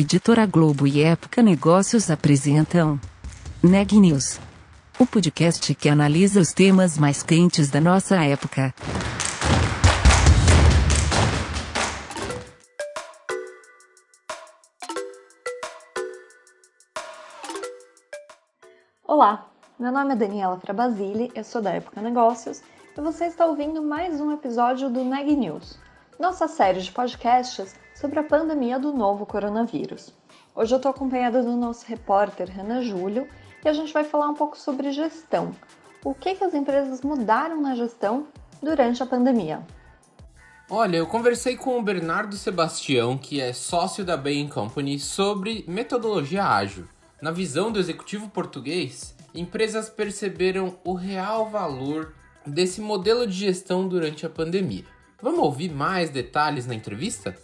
Editora Globo e Época Negócios apresentam Neg News, o podcast que analisa os temas mais quentes da nossa época. Olá, meu nome é Daniela Frabasile, eu sou da Época Negócios e você está ouvindo mais um episódio do Neg News, nossa série de podcasts sobre a pandemia do novo coronavírus. Hoje eu estou acompanhada do nosso repórter Renan Júlio e a gente vai falar um pouco sobre gestão. O que, que as empresas mudaram na gestão durante a pandemia? Olha, eu conversei com o Bernardo Sebastião, que é sócio da Bain Company, sobre metodologia ágil. Na visão do executivo português, empresas perceberam o real valor desse modelo de gestão durante a pandemia. Vamos ouvir mais detalhes na entrevista?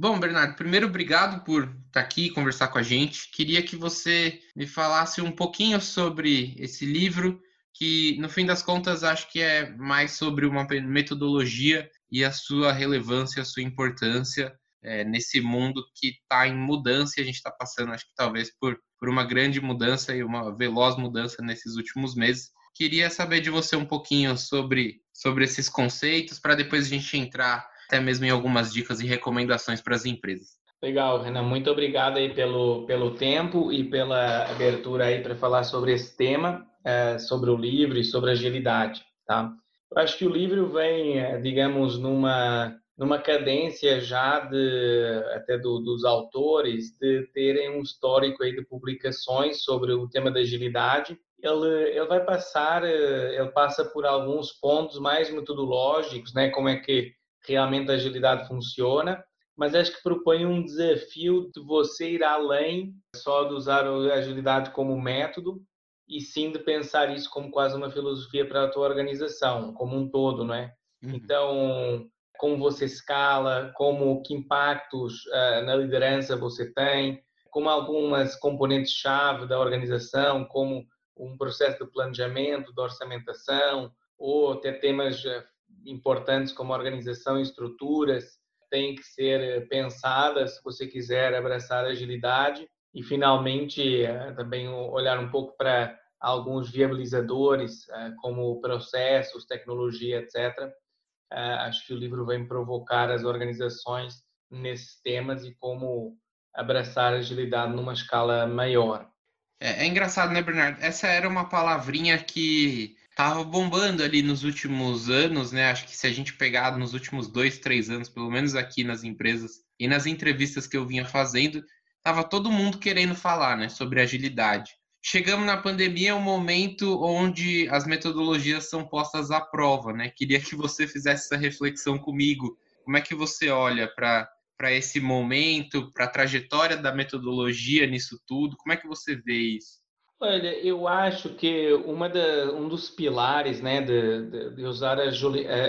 Bom, Bernardo, primeiro obrigado por estar aqui e conversar com a gente. Queria que você me falasse um pouquinho sobre esse livro, que no fim das contas acho que é mais sobre uma metodologia e a sua relevância, a sua importância é, nesse mundo que está em mudança e a gente está passando, acho que talvez por, por uma grande mudança e uma veloz mudança nesses últimos meses. Queria saber de você um pouquinho sobre, sobre esses conceitos, para depois a gente entrar até mesmo em algumas dicas e recomendações para as empresas. Legal, Renan, muito obrigado aí pelo, pelo tempo e pela abertura aí para falar sobre esse tema, é, sobre o livro e sobre agilidade, tá? Eu acho que o livro vem, é, digamos, numa numa cadência já de até do, dos autores de terem um histórico aí de publicações sobre o tema da agilidade. Ele, ele vai passar, é, ele passa por alguns pontos mais metodológicos, né? Como é que realmente a agilidade funciona, mas acho que propõe um desafio de você ir além só de usar a agilidade como método e sim de pensar isso como quase uma filosofia para a tua organização como um todo, não é? Uhum. Então, como você escala, como que impactos uh, na liderança você tem, como algumas componentes chave da organização, como um processo de planejamento, de orçamentação, ou até temas eh, importantes como organização e estruturas têm que ser pensadas se você quiser abraçar a agilidade e finalmente eh, também olhar um pouco para alguns viabilizadores eh, como processos, tecnologia, etc. Eh, acho que o livro vem provocar as organizações nesses temas e como abraçar a agilidade numa escala maior. É, é engraçado, né, Bernardo? Essa era uma palavrinha que tava bombando ali nos últimos anos, né? Acho que se a gente pegar nos últimos dois, três anos, pelo menos aqui nas empresas e nas entrevistas que eu vinha fazendo, tava todo mundo querendo falar, né, sobre agilidade. Chegamos na pandemia, um momento onde as metodologias são postas à prova, né? Queria que você fizesse essa reflexão comigo. Como é que você olha para para esse momento, para a trajetória da metodologia nisso tudo? Como é que você vê isso? Olha, eu acho que uma da, um dos pilares né, de, de, usar a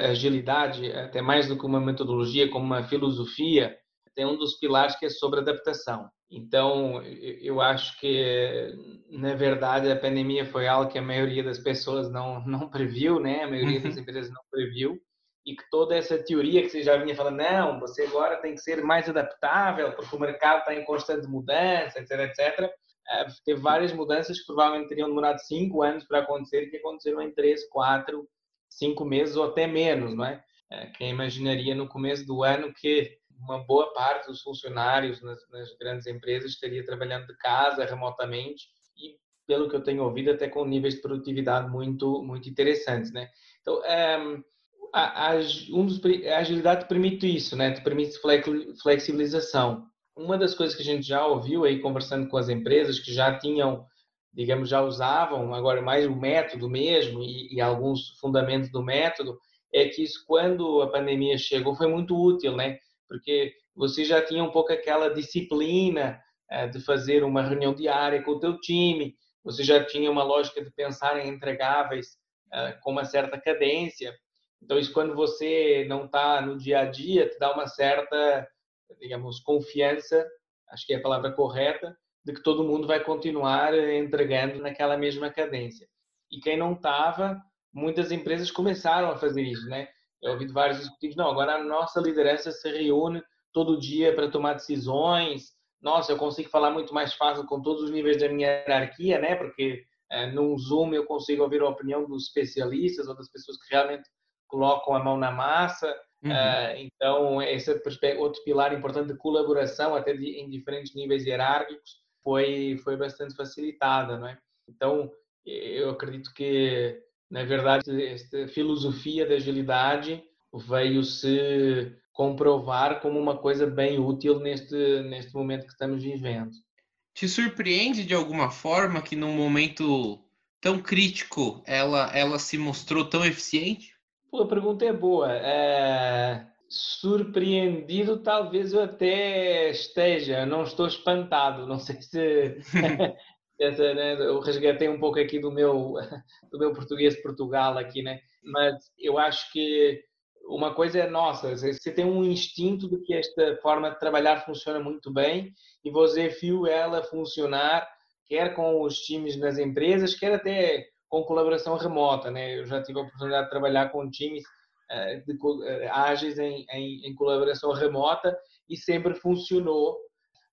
agilidade, até mais do que uma metodologia, como uma filosofia, tem um dos pilares que é sobre adaptação. Então, eu acho que, na verdade, a pandemia foi algo que a maioria das pessoas não, não previu, né? A maioria das uhum. empresas não previu. E que toda essa teoria que você já vinha falando, não, você agora tem que ser mais adaptável, porque o mercado está em constante mudança, etc, etc teve várias mudanças que provavelmente teriam demorado cinco anos para acontecer, que aconteceram em três, quatro, cinco meses ou até menos, não é? é? Quem imaginaria no começo do ano que uma boa parte dos funcionários nas, nas, grandes empresas estaria trabalhando de casa, remotamente, e pelo que eu tenho ouvido, até com níveis de produtividade muito, muito interessantes, né? Então, é, a, a, um dos, a agilidade permite isso, né? Te permite flexibilização uma das coisas que a gente já ouviu aí conversando com as empresas que já tinham, digamos, já usavam agora mais o método mesmo e, e alguns fundamentos do método, é que isso quando a pandemia chegou foi muito útil, né? Porque você já tinha um pouco aquela disciplina é, de fazer uma reunião diária com o teu time, você já tinha uma lógica de pensar em entregáveis é, com uma certa cadência. Então isso quando você não está no dia a dia te dá uma certa digamos, confiança, acho que é a palavra correta, de que todo mundo vai continuar entregando naquela mesma cadência. E quem não estava, muitas empresas começaram a fazer isso, né? Eu ouvi vários executivos, não, agora a nossa liderança se reúne todo dia para tomar decisões. Nossa, eu consigo falar muito mais fácil com todos os níveis da minha hierarquia, né? Porque é, num Zoom eu consigo ouvir a opinião dos especialistas ou das pessoas que realmente colocam a mão na massa. Uhum. Uh, então, esse é outro pilar importante de colaboração, até de, em diferentes níveis hierárquicos, foi, foi bastante facilitada, não é? Então, eu acredito que, na verdade, esta filosofia da agilidade veio se comprovar como uma coisa bem útil neste, neste momento que estamos vivendo. Te surpreende de alguma forma que num momento tão crítico ela, ela se mostrou tão eficiente? Pô, a pergunta é boa. É... Surpreendido, talvez eu até esteja, não estou espantado. Não sei se. Essa, né, eu resgatei um pouco aqui do meu, do meu português de Portugal aqui, né? Mas eu acho que uma coisa é nossa, você tem um instinto de que esta forma de trabalhar funciona muito bem e você viu ela funcionar quer com os times nas empresas, quer até com colaboração remota, né? Eu já tive a oportunidade de trabalhar com times uh, de, uh, ágeis em, em, em, colaboração remota e sempre funcionou,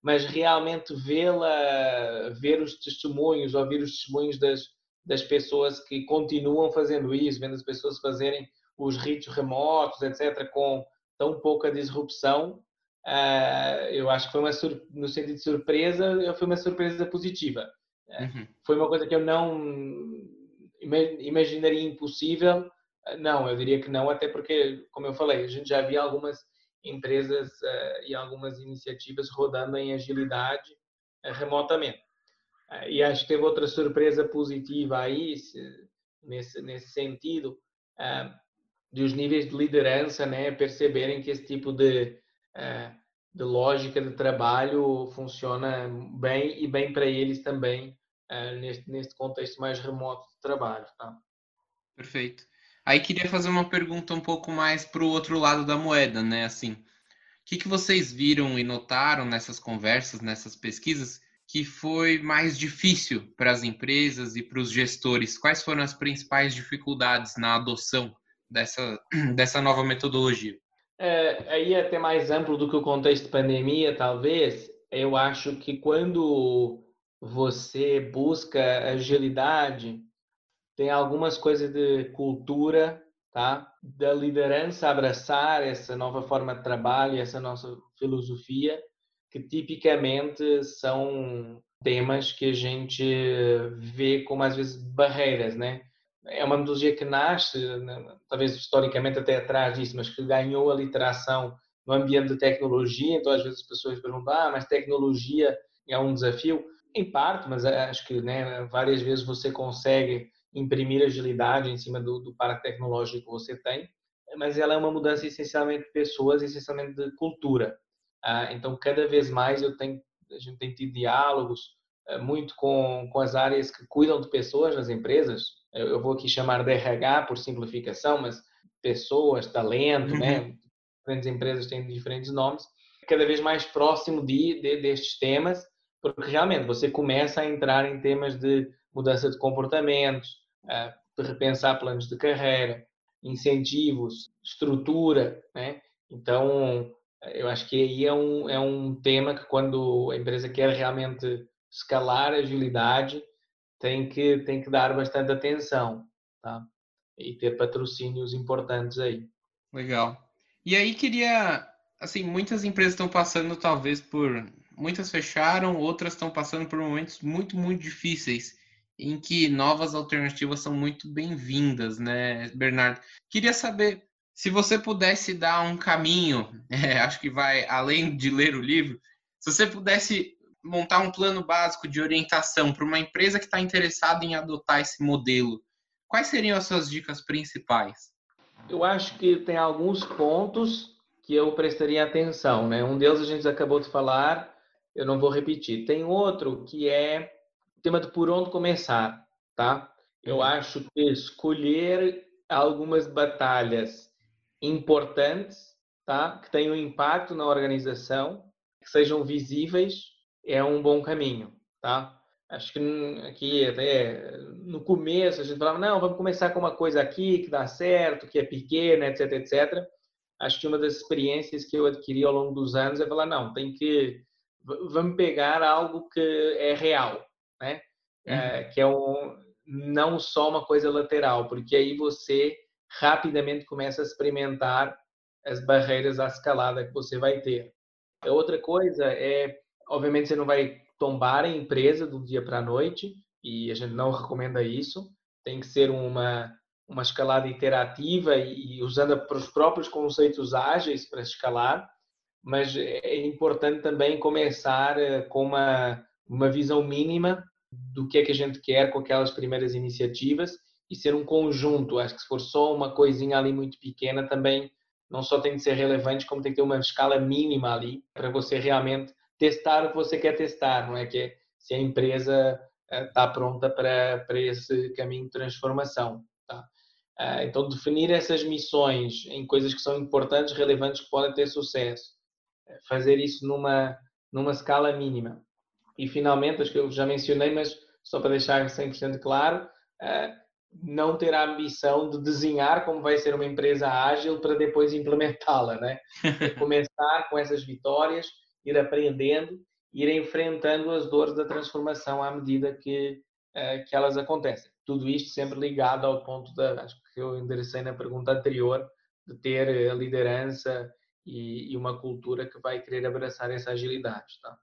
mas realmente vê-la, ver os testemunhos, ouvir os testemunhos das, das pessoas que continuam fazendo isso, vendo as pessoas fazerem os ritos remotos, etc., com tão pouca disrupção, uh, eu acho que foi uma no sentido de surpresa, foi uma surpresa positiva. Uhum. Foi uma coisa que eu não imaginaria impossível? Não, eu diria que não, até porque, como eu falei, a gente já via algumas empresas uh, e algumas iniciativas rodando em agilidade uh, remotamente. Uh, e acho que teve outra surpresa positiva aí, se, nesse, nesse sentido, de os níveis de liderança né, perceberem que esse tipo de, de lógica de trabalho funciona bem e bem para eles também neste, neste contexto mais remoto de trabalho. Tá? Perfeito. Aí queria fazer uma pergunta um pouco mais para o outro lado da moeda, né? Assim, o que, que vocês viram e notaram nessas conversas, nessas pesquisas, que foi mais difícil para as empresas e para os gestores? Quais foram as principais dificuldades na adoção dessa, dessa nova metodologia? É, aí é até mais amplo do que o contexto de pandemia, talvez. Eu acho que quando você busca agilidade, tem algumas coisas de cultura, tá? Da liderança abraçar essa nova forma de trabalho, essa nossa filosofia, que tipicamente são temas que a gente vê como às vezes barreiras, né? É uma metodologia que nasce, né, talvez historicamente até atrás disso, mas que ganhou a literação no ambiente de tecnologia, então às vezes as pessoas perguntam, ah, mas tecnologia é um desafio. Em parte, mas acho que né, várias vezes você consegue imprimir agilidade em cima do, do parque tecnológico que você tem, mas ela é uma mudança essencialmente de pessoas, essencialmente de cultura. Ah, então, cada vez mais eu tenho, a gente tem tido diálogos ah, muito com, com as áreas que cuidam de pessoas nas empresas. Eu vou aqui chamar de RH por simplificação, mas pessoas, talento, né? uhum. né? Diferentes empresas têm diferentes nomes. Cada vez mais próximo de, de destes temas porque realmente você começa a entrar em temas de mudança de comportamentos, eh, de repensar planos de carreira, incentivos, estrutura, né? Então, eu acho que aí é um, é um tema que quando a empresa quer realmente escalar a agilidade, tem que, tem que dar bastante atenção, tá? E ter patrocínios importantes aí. Legal. E aí queria, assim, muitas empresas estão passando talvez por muitas fecharam, outras estão passando por momentos muito, muito difíceis, em que novas alternativas são muito bem-vindas, né, Bernardo? Queria saber se você pudesse dar um caminho, é, acho que vai além de ler o livro, se você pudesse montar um plano básico de orientação para uma empresa que está interessada em adotar esse modelo, quais seriam as suas dicas principais? Eu acho que tem alguns pontos que eu prestaria atenção, né? Um deles a gente acabou de falar, eu não vou repetir. Tem outro que é o tema de por onde começar, tá? Eu uhum. acho que escolher algumas batalhas importantes, tá? Que tenham impacto na organização, que sejam visíveis, é um bom caminho, tá? Acho que aqui até no começo a gente falava, não, vamos começar com uma coisa aqui que dá certo, que é pequena, etc, etc. acho que uma das experiências que eu adquiri ao longo dos anos é falar, não, tem que, vamos pegar algo que é real, né? Uhum. É, que é um, não só uma coisa lateral, porque aí você rapidamente começa a experimentar as barreiras à escalada que você vai ter. A outra coisa é, obviamente, você não vai tombar a empresa do dia para a noite, e a gente não recomenda isso. Tem que ser uma, uma escalada iterativa e, e usando os próprios conceitos ágeis para escalar, mas é importante também começar eh, com uma, uma visão mínima do que é que a gente quer com aquelas primeiras iniciativas e ser um conjunto. Acho que se for só uma coisinha ali muito pequena, também não só tem que ser relevante, como tem que ter uma escala mínima ali para você realmente testar o que você quer testar, não é que se a empresa está eh, pronta para, para esse caminho de transformação. Tá? Eh, então, definir essas missões em coisas que são importantes, relevantes, que podem ter sucesso. Eh, fazer isso numa, numa escala mínima. E, finalmente, acho que eu já mencionei, mas só para deixar 100% claro, não ter a ambição de desenhar como vai ser uma empresa ágil para depois implementá-la, né? Começar com essas vitórias, ir aprendendo, ir enfrentando as dores da transformação à medida que uh, que elas acontecem. Tudo isto sempre ligado ao ponto da, acho que eu enderecei na pergunta anterior, de ter a liderança e, e uma cultura que vai querer abraçar essa agilidade, tá?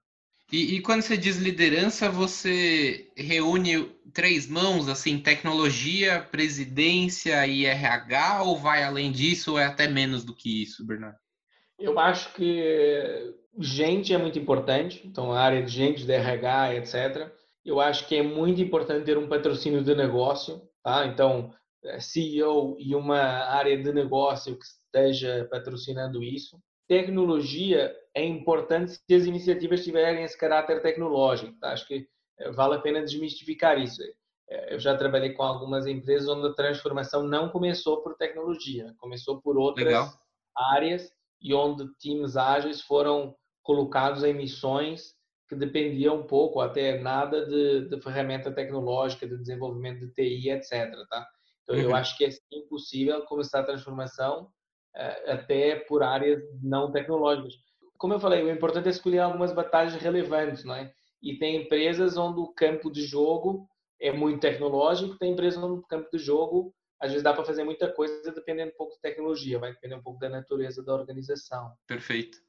E, e, quando você diz liderança, você reúne três mãos, assim, tecnologia, presidência e RH, ou vai além disso, ou é até menos do que isso, Bernardo? Eu acho que gente é muito importante, então a área de gente, de RH, etc. Eu acho que é muito importante ter um patrocínio de negócio, tá? Então, é, CEO e uma área de negócio que esteja patrocinando isso. Tecnologia é importante se as iniciativas tiverem esse caráter tecnológico. Tá? Acho que eh, vale a pena desmistificar isso. Eh, eu já trabalhei com algumas empresas onde a transformação não começou por tecnologia, começou por outras Legal. áreas e onde times ágeis foram colocados em missões que dependiam pouco, até nada, de, de ferramenta tecnológica, de desenvolvimento de TI, etc. Tá? Então, uhum. eu acho que é impossível começar a transformação até por áreas não tecnológicas como eu falei, o importante é escolher algumas batalhas relevantes, não é? E tem empresas onde o campo de jogo é muito tecnológico, tem empresas onde o campo de jogo às vezes dá para fazer muita coisa dependendo um pouco de tecnologia, vai depender um pouco da natureza da organização. Perfeito.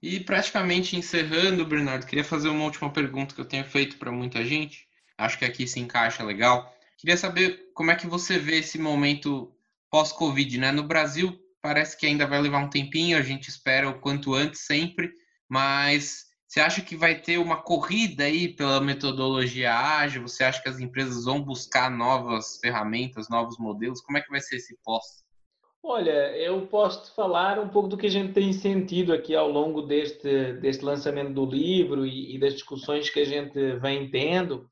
E praticamente encerrando, Bernardo, queria fazer uma última pergunta que eu tenho feito para muita gente. Acho que aqui se encaixa legal. Queria saber como é que você vê esse momento pós-Covid, né? No Brasil, parece que ainda vai levar um tempinho, a gente espera o quanto antes sempre, mas você acha que vai ter uma corrida aí pela metodologia ágil? Você acha que as empresas vão buscar novas ferramentas, novos modelos? Como é que vai ser esse pós? Olha, eu posso falar um pouco do que a gente tem sentido aqui ao longo deste, deste lançamento do livro e, e das discussões que a gente vem tendo.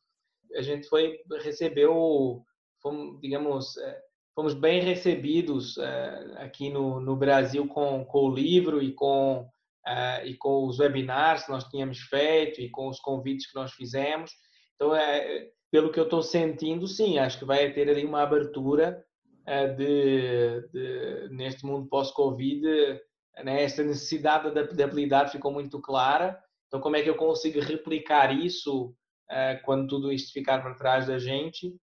A gente foi recebeu, fomos, digamos, eh, fomos bem recebidos uh, aqui no, no Brasil com, com o livro e com, uh, e com os webinars que nós tínhamos feito e com os convites que nós fizemos. Então, é, pelo que eu estou sentindo, sim, acho que vai ter ali uma abertura uh, de, de, neste mundo pós-Covid, né, esta necessidade da adaptabilidade ficou muito clara. Então, como é que eu consigo replicar isso quando tudo isto ficar para trás da gente?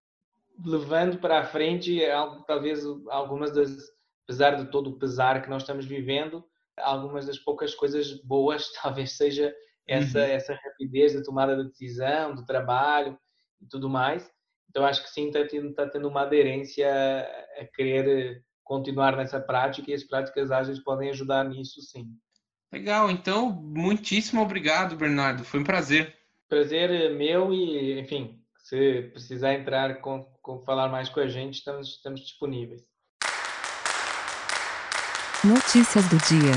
Levando para a frente talvez algumas das, apesar de todo o pesar que nós estamos vivendo, algumas das poucas coisas boas talvez seja essa uhum. essa rapidez da tomada de decisão, do trabalho e tudo mais. Então acho que sim está tendo, está tendo uma aderência a querer continuar nessa prática e as práticas ágeis podem ajudar nisso sim. Legal, então muitíssimo obrigado, Bernardo. Foi um prazer. Prazer meu e, enfim, se precisar entrar com falar mais com a gente, estamos, estamos disponíveis. Notícias do dia.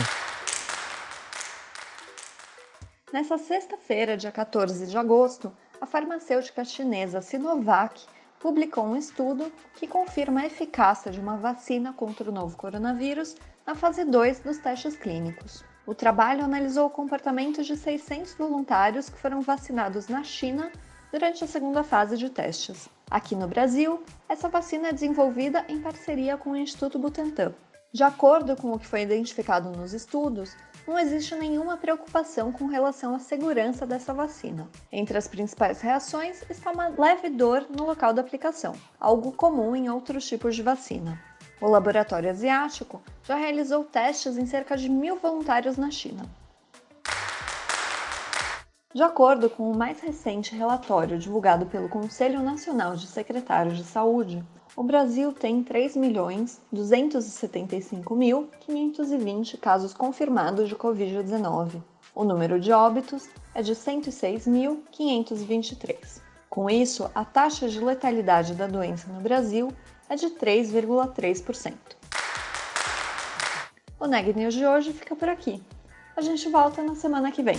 Nessa sexta-feira, dia 14 de agosto, a farmacêutica chinesa Sinovac publicou um estudo que confirma a eficácia de uma vacina contra o novo coronavírus na fase 2 dos testes clínicos. O trabalho analisou o comportamento de 600 voluntários que foram vacinados na China durante a segunda fase de testes. Aqui no Brasil, essa vacina é desenvolvida em parceria com o Instituto Butantan. De acordo com o que foi identificado nos estudos, não existe nenhuma preocupação com relação à segurança dessa vacina. Entre as principais reações está uma leve dor no local da aplicação, algo comum em outros tipos de vacina. O laboratório asiático já realizou testes em cerca de mil voluntários na China. De acordo com o mais recente relatório divulgado pelo Conselho Nacional de Secretários de Saúde, o Brasil tem 3.275.520 casos confirmados de Covid-19. O número de óbitos é de 106.523. Com isso, a taxa de letalidade da doença no Brasil é de 3,3%. O Neg News de hoje fica por aqui. A gente volta na semana que vem.